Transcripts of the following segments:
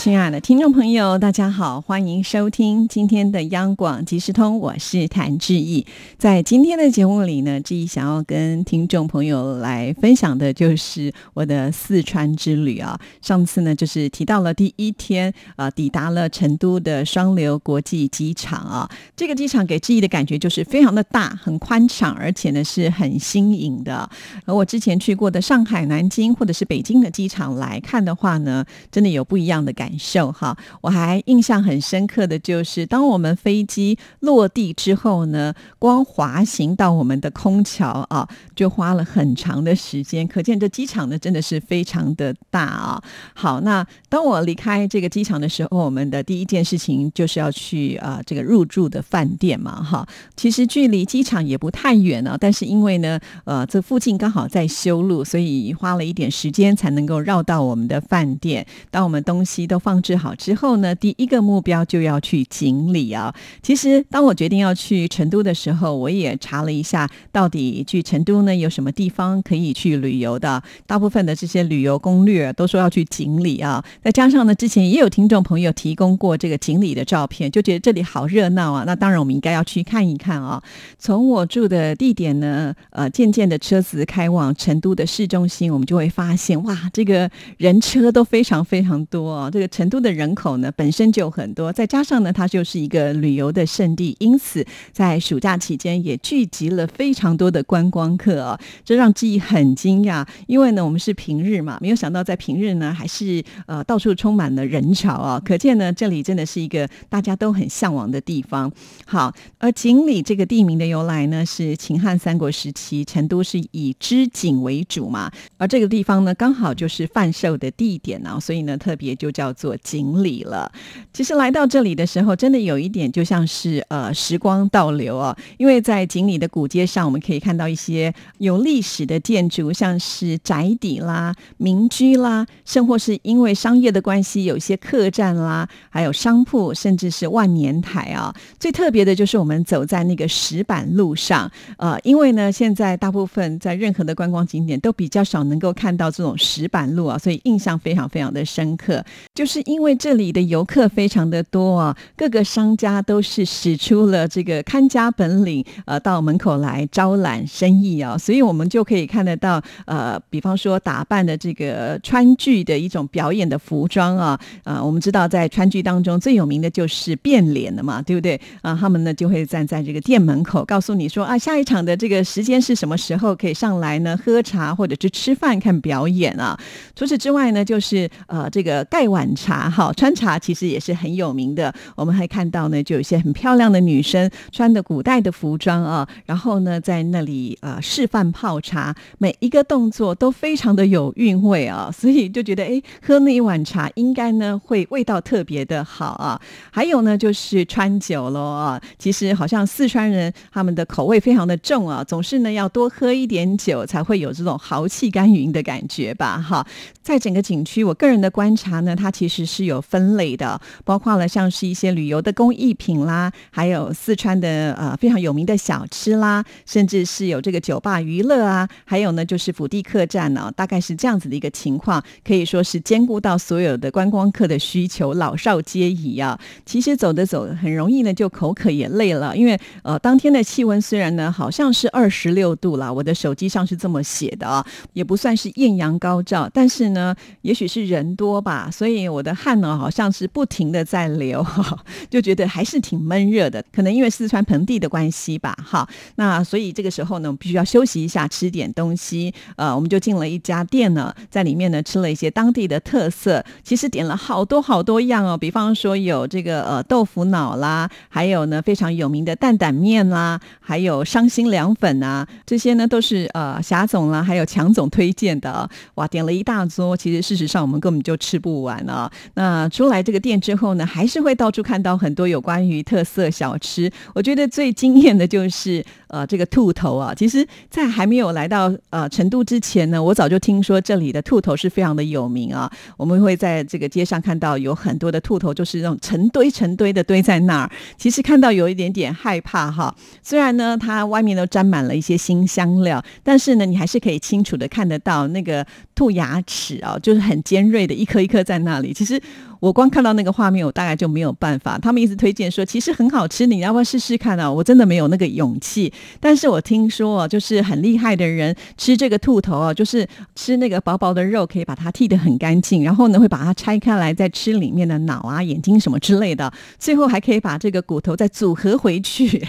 亲爱的听众朋友，大家好，欢迎收听今天的央广即时通，我是谭志毅。在今天的节目里呢，志毅想要跟听众朋友来分享的就是我的四川之旅啊。上次呢，就是提到了第一天啊，抵达了成都的双流国际机场啊。这个机场给志毅的感觉就是非常的大，很宽敞，而且呢是很新颖的。而我之前去过的上海、南京或者是北京的机场来看的话呢，真的有不一样的感。感受哈，我还印象很深刻的就是，当我们飞机落地之后呢，光滑行到我们的空桥啊，就花了很长的时间。可见这机场呢，真的是非常的大啊。好，那当我离开这个机场的时候，我们的第一件事情就是要去啊这个入住的饭店嘛哈。其实距离机场也不太远啊，但是因为呢，呃，这附近刚好在修路，所以花了一点时间才能够绕到我们的饭店。当我们东西都放置好之后呢，第一个目标就要去锦里啊。其实当我决定要去成都的时候，我也查了一下，到底去成都呢有什么地方可以去旅游的。大部分的这些旅游攻略都说要去锦里啊。再加上呢，之前也有听众朋友提供过这个锦里的照片，就觉得这里好热闹啊。那当然我们应该要去看一看啊。从我住的地点呢，呃，渐渐的车子开往成都的市中心，我们就会发现哇，这个人车都非常非常多啊。这个成都的人口呢本身就很多，再加上呢它就是一个旅游的胜地，因此在暑假期间也聚集了非常多的观光客啊，这让记忆很惊讶。因为呢我们是平日嘛，没有想到在平日呢还是呃到处充满了人潮啊，可见呢这里真的是一个大家都很向往的地方。好，而锦里这个地名的由来呢是秦汉三国时期成都是以织锦为主嘛，而这个地方呢刚好就是贩售的地点啊，所以呢特别就叫。做锦鲤了，其实来到这里的时候，真的有一点就像是呃时光倒流哦，因为在锦里的古街上，我们可以看到一些有历史的建筑，像是宅邸啦、民居啦，甚或是因为商业的关系，有一些客栈啦，还有商铺，甚至是万年台啊。最特别的就是我们走在那个石板路上，呃，因为呢，现在大部分在任何的观光景点都比较少能够看到这种石板路啊，所以印象非常非常的深刻，就。是因为这里的游客非常的多啊，各个商家都是使出了这个看家本领，呃，到门口来招揽生意啊，所以我们就可以看得到，呃，比方说打扮的这个川剧的一种表演的服装啊，啊，我们知道在川剧当中最有名的就是变脸的嘛，对不对？啊，他们呢就会站在这个店门口，告诉你说啊，下一场的这个时间是什么时候可以上来呢？喝茶或者是吃饭看表演啊。除此之外呢，就是呃，这个盖碗。茶哈，川茶其实也是很有名的。我们还看到呢，就有一些很漂亮的女生穿的古代的服装啊，然后呢，在那里呃示范泡茶，每一个动作都非常的有韵味啊，所以就觉得哎，喝那一碗茶应该呢会味道特别的好啊。还有呢，就是川酒喽啊，其实好像四川人他们的口味非常的重啊，总是呢要多喝一点酒才会有这种豪气干云的感觉吧哈。在整个景区，我个人的观察呢，它其。实是有分类的，包括了像是一些旅游的工艺品啦，还有四川的呃非常有名的小吃啦，甚至是有这个酒吧娱乐啊，还有呢就是府地客栈呢，大概是这样子的一个情况，可以说是兼顾到所有的观光客的需求，老少皆宜啊。其实走着走，很容易呢就口渴也累了，因为呃当天的气温虽然呢好像是二十六度了，我的手机上是这么写的啊，也不算是艳阳高照，但是呢也许是人多吧，所以我。我的汗呢，好像是不停的在流，就觉得还是挺闷热的。可能因为四川盆地的关系吧，哈。那所以这个时候呢，我们必须要休息一下，吃点东西。呃，我们就进了一家店呢，在里面呢吃了一些当地的特色。其实点了好多好多样哦，比方说有这个呃豆腐脑啦，还有呢非常有名的担担面啦，还有伤心凉粉啊，这些呢都是呃霞总啦，还有强总推荐的。哇，点了一大桌，其实事实上我们根本就吃不完啊。那出来这个店之后呢，还是会到处看到很多有关于特色小吃。我觉得最惊艳的就是，呃这个兔头啊，其实，在还没有来到呃成都之前呢，我早就听说这里的兔头是非常的有名啊。我们会在这个街上看到有很多的兔头，就是那种成堆成堆的堆在那儿。其实看到有一点点害怕哈。虽然呢，它外面都沾满了一些新香料，但是呢，你还是可以清楚的看得到那个兔牙齿啊，就是很尖锐的一颗一颗在那里。其实。我光看到那个画面，我大概就没有办法。他们一直推荐说，其实很好吃，你要不要试试看啊？我真的没有那个勇气。但是我听说，就是很厉害的人吃这个兔头啊，就是吃那个薄薄的肉，可以把它剃得很干净，然后呢，会把它拆开来，再吃里面的脑啊、眼睛什么之类的，最后还可以把这个骨头再组合回去。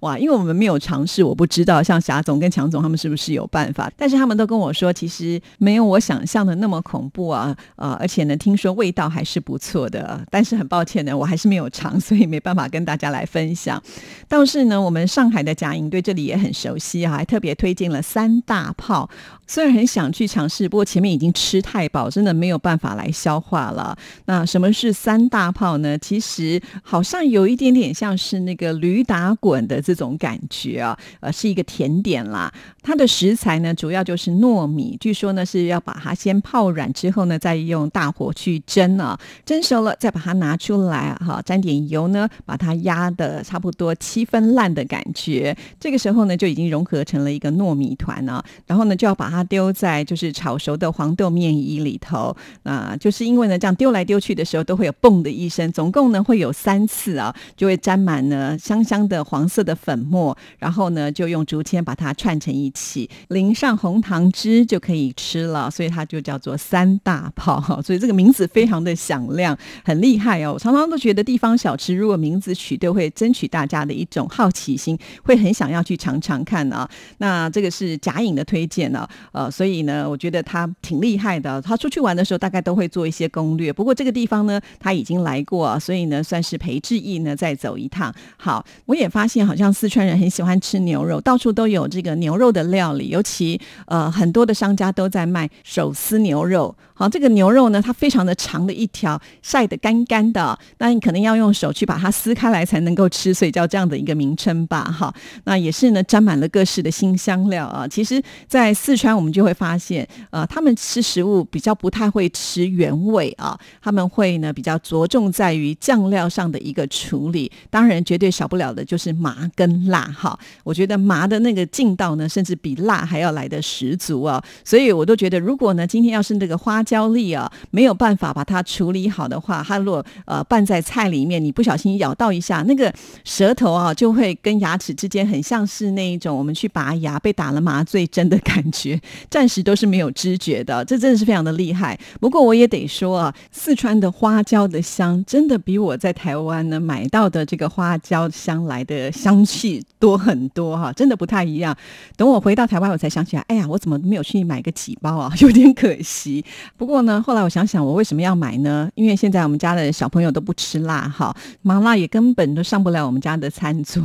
哇！因为我们没有尝试，我不知道像霞总跟强总他们是不是有办法。但是他们都跟我说，其实没有我想象的那么恐怖啊。呃，而且呢，听说味道还是。不错的，但是很抱歉呢，我还是没有尝，所以没办法跟大家来分享。倒是呢，我们上海的贾莹对这里也很熟悉啊，还特别推荐了三大炮。虽然很想去尝试，不过前面已经吃太饱，真的没有办法来消化了。那什么是三大炮呢？其实好像有一点点像是那个驴打滚的这种感觉啊，呃，是一个甜点啦。它的食材呢，主要就是糯米，据说呢是要把它先泡软之后呢，再用大火去蒸啊。蒸熟了，再把它拿出来，哈，沾点油呢，把它压的差不多七分烂的感觉。这个时候呢，就已经融合成了一个糯米团啊。然后呢，就要把它丢在就是炒熟的黄豆面衣里头。啊，就是因为呢，这样丢来丢去的时候，都会有嘣的一声。总共呢会有三次啊，就会沾满呢香香的黄色的粉末。然后呢，就用竹签把它串成一起，淋上红糖汁就可以吃了。所以它就叫做三大炮。所以这个名字非常的响。亮很厉害哦！我常常都觉得地方小吃如果名字取对，会争取大家的一种好奇心，会很想要去尝尝看啊。那这个是贾颖的推荐呢，呃，所以呢，我觉得他挺厉害的。他出去玩的时候，大概都会做一些攻略。不过这个地方呢，他已经来过，所以呢，算是裴志毅呢再走一趟。好，我也发现好像四川人很喜欢吃牛肉，到处都有这个牛肉的料理，尤其呃很多的商家都在卖手撕牛肉。好，这个牛肉呢，它非常的长的一条，晒得干干的，那你可能要用手去把它撕开来才能够吃，所以叫这样的一个名称吧。哈，那也是呢，沾满了各式的新香料啊。其实，在四川我们就会发现，呃，他们吃食物比较不太会吃原味啊，他们会呢比较着重在于酱料上的一个处理。当然，绝对少不了的就是麻跟辣。哈，我觉得麻的那个劲道呢，甚至比辣还要来的十足啊。所以我都觉得，如果呢今天要是那个花。椒粒啊，没有办法把它处理好的话，它如果呃拌在菜里面，你不小心咬到一下，那个舌头啊就会跟牙齿之间很像是那一种我们去拔牙被打了麻醉针的感觉，暂时都是没有知觉的，这真的是非常的厉害。不过我也得说啊，四川的花椒的香真的比我在台湾呢买到的这个花椒香来的香气多很多哈，真的不太一样。等我回到台湾，我才想起来，哎呀，我怎么没有去买个几包啊？有点可惜。不过呢，后来我想想，我为什么要买呢？因为现在我们家的小朋友都不吃辣，哈，麻辣也根本都上不了我们家的餐桌，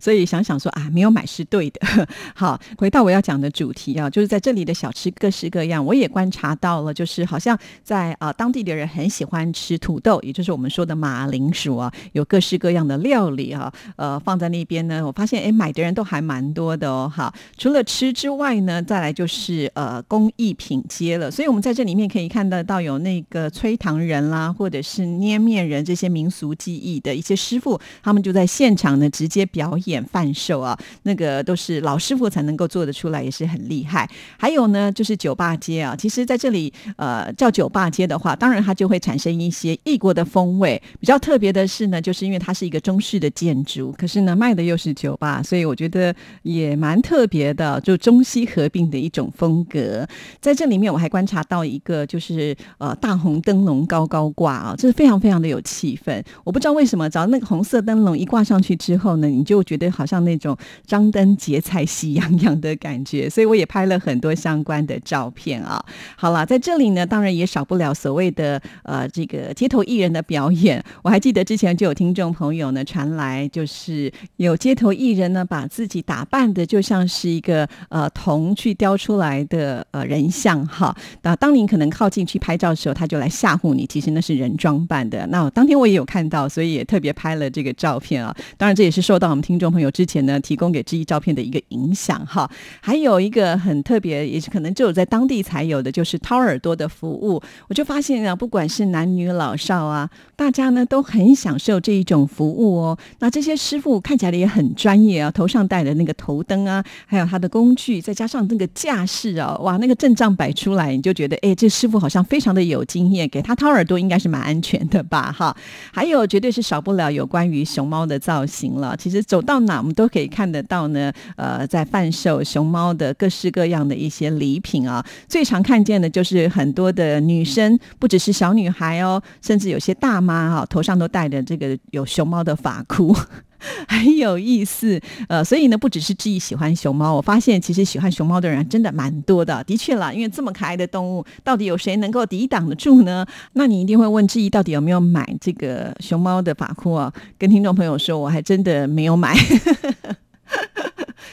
所以想想说啊，没有买是对的。好，回到我要讲的主题啊，就是在这里的小吃各式各样，我也观察到了，就是好像在啊当地的人很喜欢吃土豆，也就是我们说的马铃薯啊，有各式各样的料理啊，呃，放在那边呢，我发现哎，买的人都还蛮多的哦。哈，除了吃之外呢，再来就是呃工艺品街了，所以我们在这里。面可以看得到有那个吹糖人啦，或者是捏面人这些民俗技艺的一些师傅，他们就在现场呢直接表演贩售啊，那个都是老师傅才能够做得出来，也是很厉害。还有呢，就是酒吧街啊，其实在这里呃叫酒吧街的话，当然它就会产生一些异国的风味。比较特别的是呢，就是因为它是一个中式的建筑，可是呢卖的又是酒吧，所以我觉得也蛮特别的，就中西合并的一种风格。在这里面我还观察到一。个就是呃大红灯笼高高挂啊，这是非常非常的有气氛。我不知道为什么，只要那个红色灯笼一挂上去之后呢，你就觉得好像那种张灯结彩、喜洋洋的感觉。所以我也拍了很 很多相关的照片啊。好了，在这里呢，当然也少不了所谓的呃这个街头艺人的表演。我还记得之前就有听众朋友呢传来，就是有街头艺人呢把自己打扮的就像是一个呃铜去雕出来的呃人像哈。那当您可能靠近去拍照的时候，他就来吓唬你，其实那是人装扮的。那当天我也有看到，所以也特别拍了这个照片啊。当然这也是受到我们听众朋友之前呢提供给志毅照片的一个影响哈。还有一个很特别，也是可能只有在当地才有的，就是掏耳朵的服务。我就发现啊，不管是男女老少啊，大家呢都很享受这一种服务哦。那这些师傅看起来也很专业啊，头上戴的那个头灯啊，还有他的工具，再加上那个架势啊，哇，那个阵仗摆出来，你就觉得哎，这师傅好像非常的有经验，给他掏耳朵应该是蛮安全的吧？哈，还有绝对是少不了有关于熊猫的造型了。其实走到哪我们都可以看得到呢，呃，在贩售熊猫的各式各样的一些礼品啊。最常看见的就是很多的女生，不只是小女孩哦，甚至有些大妈哈，头上都戴着这个有熊猫的发箍。很有意思，呃，所以呢，不只是志毅喜欢熊猫，我发现其实喜欢熊猫的人真的蛮多的。的确啦，因为这么可爱的动物，到底有谁能够抵挡得住呢？那你一定会问志毅，到底有没有买这个熊猫的发箍啊？跟听众朋友说，我还真的没有买。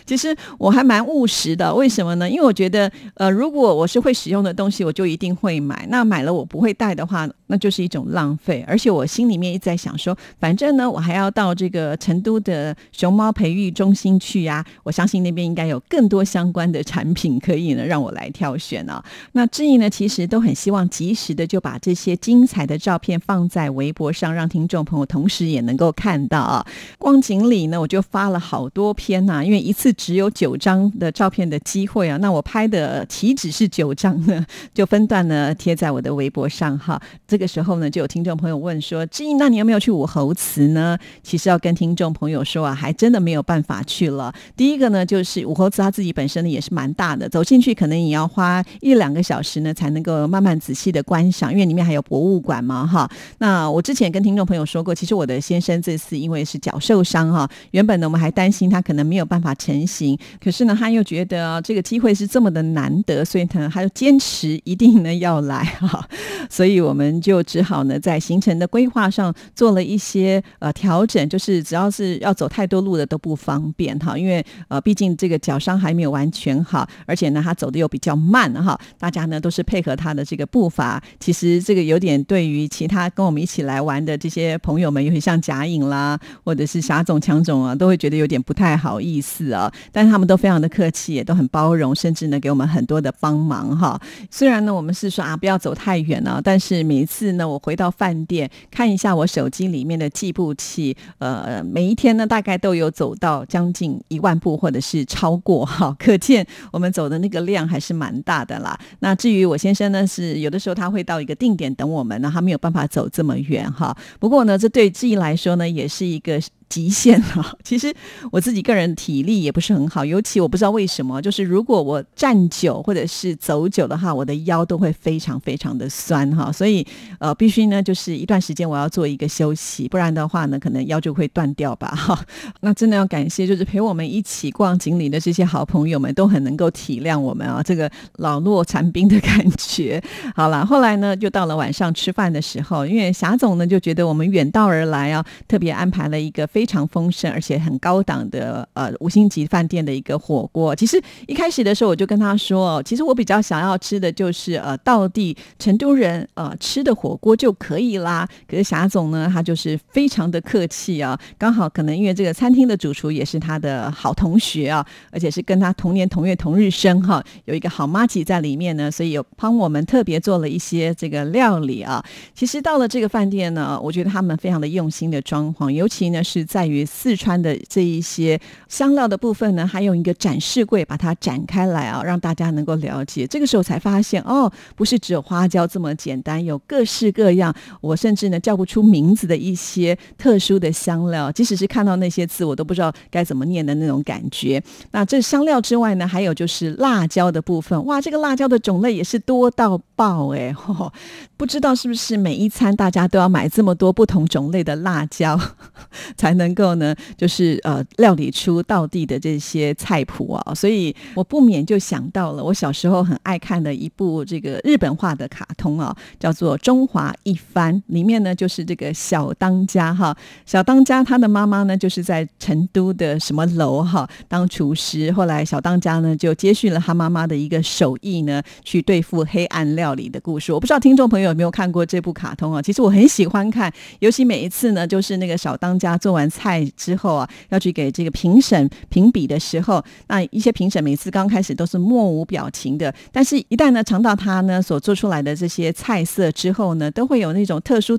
其实我还蛮务实的，为什么呢？因为我觉得，呃，如果我是会使用的东西，我就一定会买。那买了我不会带的话，那就是一种浪费。而且我心里面一直在想说，反正呢，我还要到这个成都的熊猫培育中心去呀。我相信那边应该有更多相关的产品可以呢让我来挑选啊。那志毅呢，其实都很希望及时的就把这些精彩的照片放在微博上，让听众朋友同时也能够看到啊。光锦里呢，我就发了好多篇呐，因为一次。只有九张的照片的机会啊，那我拍的岂止是九张呢？就分段呢贴在我的微博上哈。这个时候呢，就有听众朋友问说：“志毅，那你有没有去武侯祠呢？”其实要跟听众朋友说啊，还真的没有办法去了。第一个呢，就是武侯祠它自己本身呢也是蛮大的，走进去可能也要花一两个小时呢，才能够慢慢仔细的观赏，因为里面还有博物馆嘛哈。那我之前跟听众朋友说过，其实我的先生这次因为是脚受伤哈，原本呢我们还担心他可能没有办法成。行，可是呢，他又觉得这个机会是这么的难得，所以呢，他就坚持一定呢要来哈，所以我们就只好呢在行程的规划上做了一些呃调整，就是只要是要走太多路的都不方便哈，因为呃毕竟这个脚伤还没有完全好，而且呢他走的又比较慢哈，大家呢都是配合他的这个步伐，其实这个有点对于其他跟我们一起来玩的这些朋友们，尤其像贾颖啦，或者是霞总、强总啊，都会觉得有点不太好意思啊。但是他们都非常的客气，也都很包容，甚至呢给我们很多的帮忙哈。虽然呢我们是说啊不要走太远了，但是每一次呢我回到饭店看一下我手机里面的计步器，呃每一天呢大概都有走到将近一万步或者是超过哈，可见我们走的那个量还是蛮大的啦。那至于我先生呢是有的时候他会到一个定点等我们呢，他没有办法走这么远哈。不过呢这对志毅来说呢也是一个。极限了。其实我自己个人体力也不是很好，尤其我不知道为什么，就是如果我站久或者是走久的话，我的腰都会非常非常的酸哈。所以呃，必须呢，就是一段时间我要做一个休息，不然的话呢，可能腰就会断掉吧哈。那真的要感谢，就是陪我们一起逛锦里的这些好朋友们，都很能够体谅我们啊，这个老弱残兵的感觉。好了，后来呢，就到了晚上吃饭的时候，因为霞总呢就觉得我们远道而来啊，特别安排了一个。非常丰盛而且很高档的呃五星级饭店的一个火锅。其实一开始的时候我就跟他说，其实我比较想要吃的就是呃到地成都人呃吃的火锅就可以啦。可是霞总呢，他就是非常的客气啊，刚好可能因为这个餐厅的主厨也是他的好同学啊，而且是跟他同年同月同日生哈，有一个好妈吉在里面呢，所以有帮我们特别做了一些这个料理啊。其实到了这个饭店呢，我觉得他们非常的用心的装潢，尤其呢是。在于四川的这一些香料的部分呢，还用一个展示柜把它展开来啊，让大家能够了解。这个时候才发现哦，不是只有花椒这么简单，有各式各样，我甚至呢叫不出名字的一些特殊的香料，即使是看到那些字，我都不知道该怎么念的那种感觉。那这香料之外呢，还有就是辣椒的部分，哇，这个辣椒的种类也是多到爆哎，不知道是不是每一餐大家都要买这么多不同种类的辣椒，才能够呢，就是呃料理出道地的这些菜谱啊。所以我不免就想到了我小时候很爱看的一部这个日本画的卡通啊，叫做《中华一番》，里面呢就是这个小当家哈，小当家他的妈妈呢就是在成都的什么楼哈当厨师，后来小当家呢就接续了他妈妈的一个手艺呢，去对付黑暗料道理的故事。我不知道听众朋友有没有看过这部卡通啊？其实我很喜欢看，尤其每一次呢，就是那个小当家做完菜之后啊，要去给这个评审评比的时候，那一些评审每次刚开始都是默无表情的，但是一旦呢尝到他呢所做出来的这些菜色之后呢，都会有那种特殊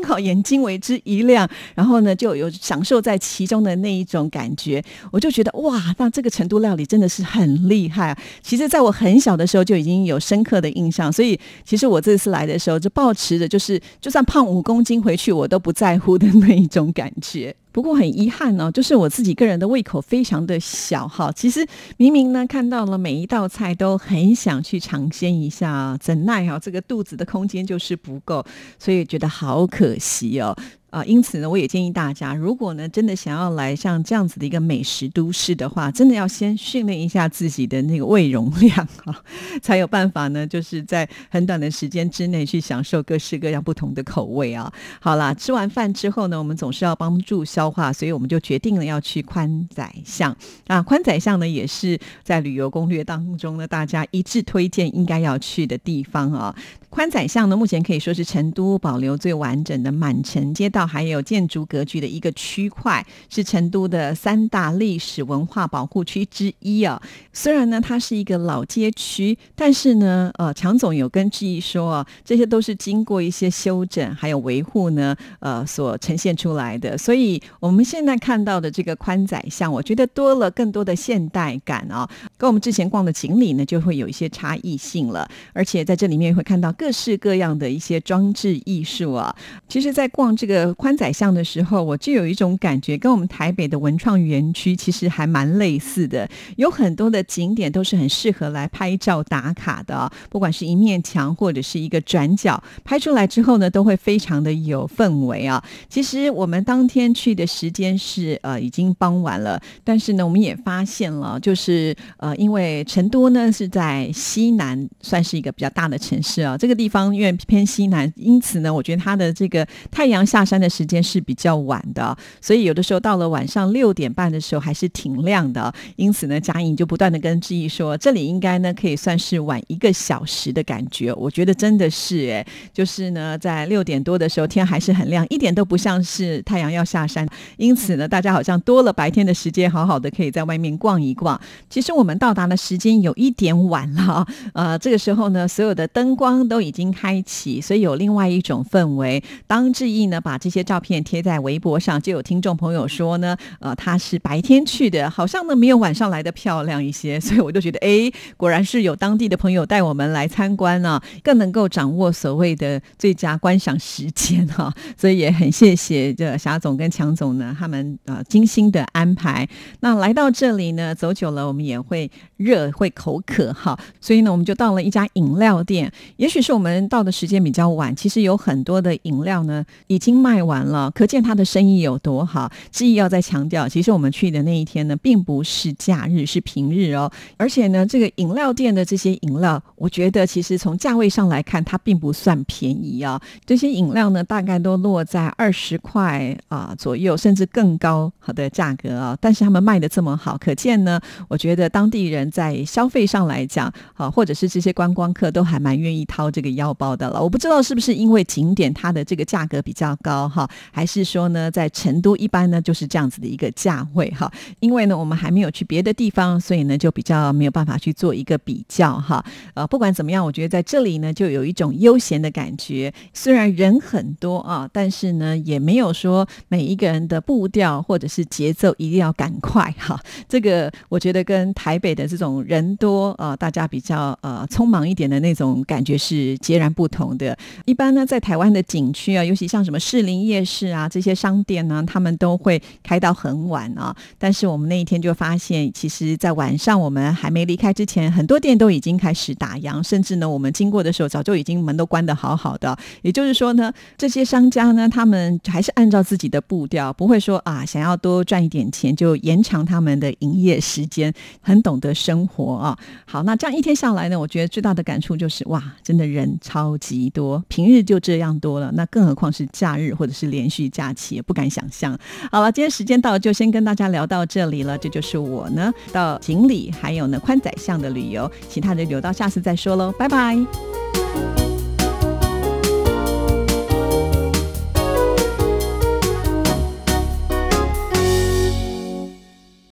咚好眼睛为之一亮，然后呢就有享受在其中的那一种感觉。我就觉得哇，那这个成都料理真的是很厉害啊！其实在我很小的时候就已经有深刻的印象，所以其实我这次来的时候就抱持着，就是就算胖五公斤回去我都不在乎的那一种感觉。不过很遗憾呢，就是我自己个人的胃口非常的小哈。其实明明呢看到了每一道菜都很想去尝鲜一下，怎奈哈这个肚子的空间就是不够，所以觉得好可惜哦。啊，因此呢，我也建议大家，如果呢真的想要来像这样子的一个美食都市的话，真的要先训练一下自己的那个胃容量啊，才有办法呢，就是在很短的时间之内去享受各式各样不同的口味啊。好啦，吃完饭之后呢，我们总是要帮助消化，所以我们就决定了要去宽窄巷啊。宽窄巷呢，也是在旅游攻略当中呢，大家一致推荐应该要去的地方啊。宽窄巷呢，目前可以说是成都保留最完整的满城街道，还有建筑格局的一个区块，是成都的三大历史文化保护区之一啊。虽然呢，它是一个老街区，但是呢，呃，强总有跟志毅说啊，这些都是经过一些修整还有维护呢，呃，所呈现出来的。所以我们现在看到的这个宽窄巷，我觉得多了更多的现代感啊，跟我们之前逛的锦里呢，就会有一些差异性了。而且在这里面会看到。各式各样的一些装置艺术啊，其实，在逛这个宽窄巷的时候，我就有一种感觉，跟我们台北的文创园区其实还蛮类似的。有很多的景点都是很适合来拍照打卡的，不管是一面墙或者是一个转角，拍出来之后呢，都会非常的有氛围啊。其实我们当天去的时间是呃已经傍晚了，但是呢，我们也发现了，就是呃，因为成都呢是在西南，算是一个比较大的城市啊，这。这个地方因为偏西南，因此呢，我觉得它的这个太阳下山的时间是比较晚的，所以有的时候到了晚上六点半的时候还是挺亮的。因此呢，嘉颖就不断的跟志毅说，这里应该呢可以算是晚一个小时的感觉。我觉得真的是哎，就是呢在六点多的时候天还是很亮，一点都不像是太阳要下山。因此呢，大家好像多了白天的时间，好好的可以在外面逛一逛。其实我们到达的时间有一点晚了，呃，这个时候呢，所有的灯光都。都已经开启，所以有另外一种氛围。当志毅呢把这些照片贴在微博上，就有听众朋友说呢，呃，他是白天去的，好像呢没有晚上来的漂亮一些。所以我就觉得，哎，果然是有当地的朋友带我们来参观呢，更能够掌握所谓的最佳观赏时间哈。所以也很谢谢这霞总跟强总呢，他们呃精心的安排。那来到这里呢，走久了我们也会热，会口渴哈。所以呢，我们就到了一家饮料店，也许是。我们到的时间比较晚，其实有很多的饮料呢已经卖完了，可见他的生意有多好。志毅要再强调，其实我们去的那一天呢，并不是假日，是平日哦。而且呢，这个饮料店的这些饮料，我觉得其实从价位上来看，它并不算便宜啊。这些饮料呢，大概都落在二十块啊左右，甚至更高好的价格啊。但是他们卖的这么好，可见呢，我觉得当地人在消费上来讲，啊，或者是这些观光客都还蛮愿意掏。这个腰包的了，我不知道是不是因为景点它的这个价格比较高哈，还是说呢，在成都一般呢就是这样子的一个价位哈。因为呢，我们还没有去别的地方，所以呢就比较没有办法去做一个比较哈。呃，不管怎么样，我觉得在这里呢就有一种悠闲的感觉，虽然人很多啊，但是呢也没有说每一个人的步调或者是节奏一定要赶快哈。这个我觉得跟台北的这种人多啊，大家比较呃匆忙一点的那种感觉是。截然不同的。一般呢，在台湾的景区啊，尤其像什么士林夜市啊这些商店呢，他们都会开到很晚啊。但是我们那一天就发现，其实，在晚上我们还没离开之前，很多店都已经开始打烊，甚至呢，我们经过的时候，早就已经门都关得好好的。也就是说呢，这些商家呢，他们还是按照自己的步调，不会说啊，想要多赚一点钱就延长他们的营业时间，很懂得生活啊。好，那这样一天下来呢，我觉得最大的感触就是，哇，真的人超级多，平日就这样多了，那更何况是假日或者是连续假期，也不敢想象。好了，今天时间到，就先跟大家聊到这里了。这就是我呢到锦里还有呢宽窄巷的旅游，其他的留到下次再说喽，拜拜。